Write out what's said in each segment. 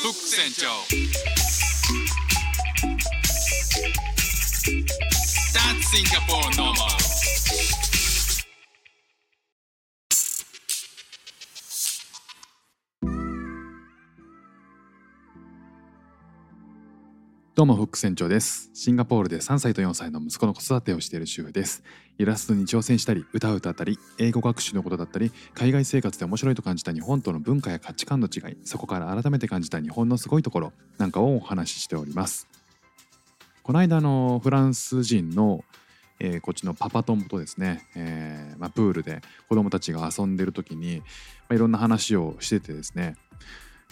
フック船長 That's Singapore normal どうもフック船長です。シンガポールで3歳と4歳の息子の子育てをしている主婦です。イラストに挑戦したり歌を歌ったり英語学習のことだったり海外生活で面白いと感じた日本との文化や価値観の違いそこから改めて感じた日本のすごいところなんかをお話ししております。この間のフランス人のえーこっちのパパ友とですね、えーまあ、プールで子供たちが遊んでる時に、まあ、いろんな話をしててですね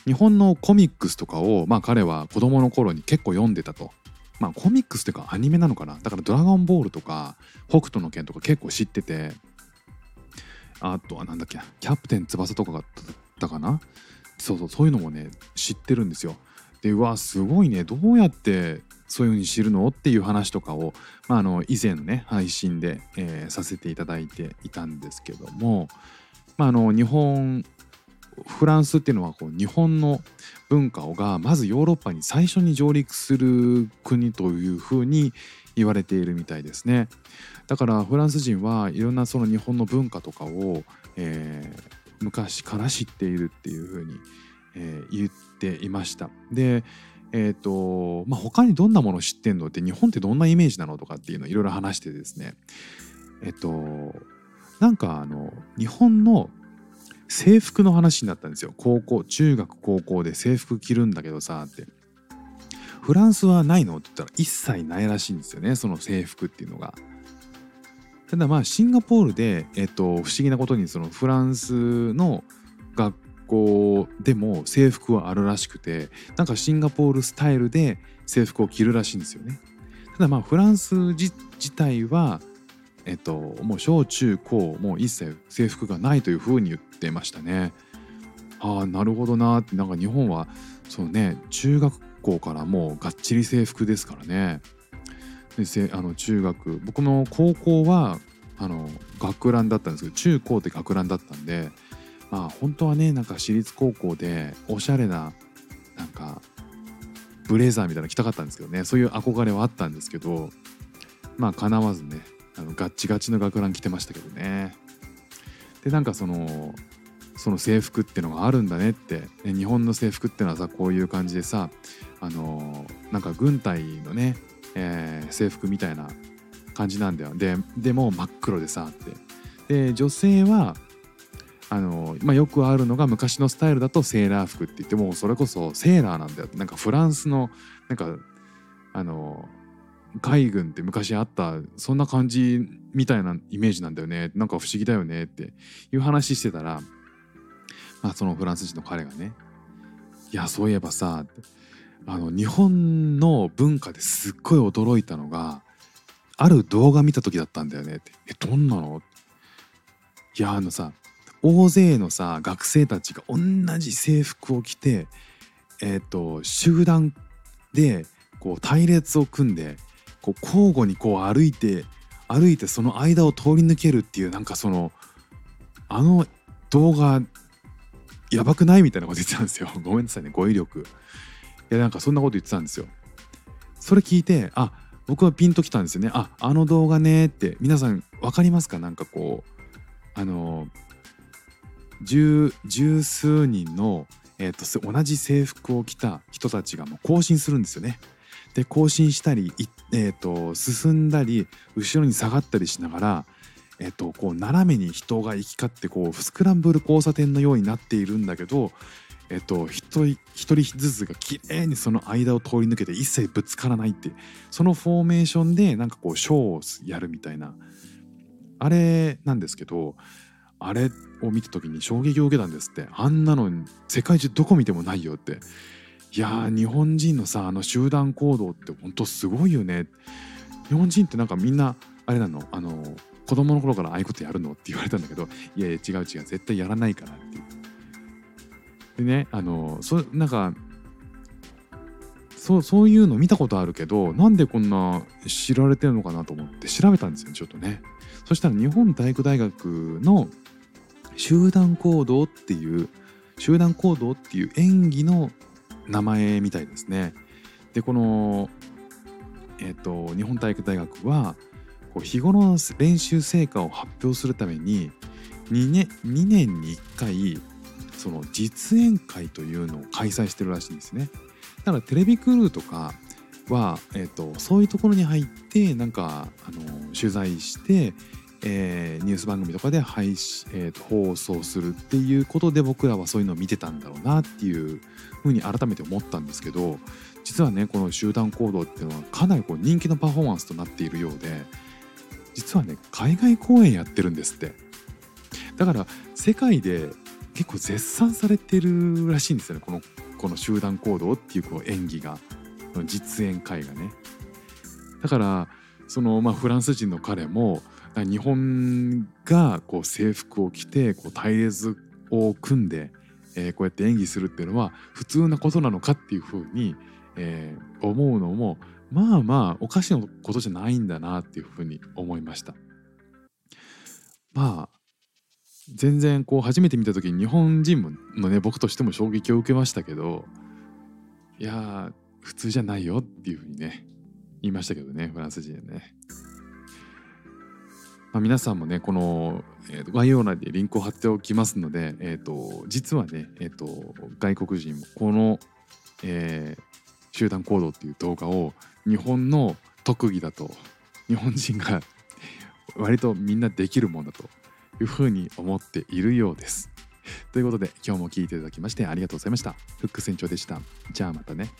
日本のコミックスとかを、まあ、彼は子供の頃に結構読んでたと。まあ、コミックスっていうかアニメなのかな。だから「ドラゴンボール」とか「北斗の拳」とか結構知ってて。あとはなんだっけな。キャプテン翼とかだったかな。そうそうそういうのもね知ってるんですよ。でうわすごいね。どうやってそういう風に知るのっていう話とかを、まあ、あの以前ね配信で、えーさせていただいていたんですけども、まあ、あの日本フランスっていうのはこう日本の文化がまずヨーロッパに最初に上陸する国というふうに言われているみたいですね。だからフランス人はいろんなその日本の文化とかを、えー昔から知っているっていうふうに、えー言っていました。でえーとまあ、他にどんなもの知ってんのって日本ってどんなイメージなのとかっていうのをいろいろ話してですねえっとなんかあの日本の制服の話になったんですよ。高校中学高校で制服着るんだけどさって。フランスはないの？って言ったら一切ないらしいんですよねその制服っていうのが。ただまあシンガポールで、えっと、不思議なことにそのフランスの学校でも制服はあるらしくてなんかシンガポールスタイルで制服を着るらしいんですよね。ただまあフランス自自体はえっと、もう小中高もう一切制服がないというふうに言ってましたね。ああなるほどなってなんか日本はそうね中学校からもうがっちり制服ですからね。であの中学僕の高校はあの学ランだったんですけど中高って学ランだったんでまあ本当はねなんか私立高校でおしゃれななんかブレザーみたいなの着たかったんですけどねそういう憧れはあったんですけどまあかなわずねあのガッチガチの学ラン着てましたけどね。でなんかそのその制服ってのがあるんだねってね日本の制服ってのはさこういう感じでさあのなんか軍隊のね、えー制服みたいな感じなんだよ。ででも真っ黒でさって。で女性はあの、まあ、よくあるのが昔のスタイルだとセーラー服って言ってもうそれこそセーラーなんだよ。なんかフランスのなんかあの海軍って昔あったそんな感じみたいなイメージなんだよねなんか不思議だよねっていう話してたら、まあ、そのフランス人の彼がね「いやそういえばさあの日本の文化ですっごい驚いたのがある動画見た時だったんだよね」って「えどんなの?」いやあのさ大勢のさ学生たちが同じ制服を着てえっ、と集団でこう隊列を組んでこう交互にこう歩いて歩いてその間を通り抜けるっていうなんかそのあの動画やばくないみたいなこと言ってたんですよ。ごめんなさいね語彙力。いやなんかそんなこと言ってたんですよ。それ聞いてあ僕はピンときたんですよね。ああの動画ねって皆さん分かりますか？なんかこうあの十十数人の、えー、と同じ制服を着た人たちがもう行進するんですよね。で行進したり、えー、と進んだり後ろに下がったりしながら、えー、とこう斜めに人が行き交ってこうスクランブル交差点のようになっているんだけど、えー、と一人一人ずつがきれいにその間を通り抜けて一切ぶつからないってそのフォーメーションでなんかこうショーをやるみたいな。あれなんですけどあれを見た時に衝撃を受けたんですって。あんなの世界中どこ見てもないよって。いや日本人のさあの集団行動ってほんとすごいよね。日本人ってなんかみんなあれなの？あの子供の頃からああいうことやるの？って言われたんだけどいやいや違う違う絶対やらないからっていう。でねあのそなんかそうそういうの見たことあるけどなんでこんな知られてるのかなと思って調べたんですよちょっとね。そしたら日本体育大学の集団行動っていう集団行動っていう演技の名前みたいですね。でこの、えー、と日本体育大学はこう日頃の練習成果を発表するために2年 ,2 年に1回その実演会というのを開催してるらしいんですね。だからテレビクルーとかは、えーと、そういうところに入ってなんかあの取材して、えー、ニュース番組とかで配信、えー、放送するっていうことで僕らはそういうのを見てたんだろうなっていうふうに改めて思ったんですけど実はねこの集団行動っていうのはかなりこう人気のパフォーマンスとなっているようで実はね海外公演やってるんですって。だから世界で結構絶賛されてるらしいんですよねこのこの集団行動っていうこう演技が実演会がね。だからその、まあ、フランス人の彼も日本がこう制服を着てこう隊列を組んで、え、こうやって演技するっていうのは普通なことなのかっていうふうに、え、思うのもまあまあおかしなことじゃないんだなっていうふうに思いました。まあ全然こう初めて見た時に日本人のね僕としても衝撃を受けましたけどいや普通じゃないよっていうふうにねいましたけどねフランス人はね。まあ、皆さんもねこの、えー、と概要欄でリンクを貼っておきますので、えーと、実はね、えーと、外国人もこの、えー、集団行動っていう動画を日本の特技だと日本人が 割とみんなできるもんだというふうに思っているようです。ということで今日も聴いていただきましてありがとうございました。フック船長でした。じゃあまたね。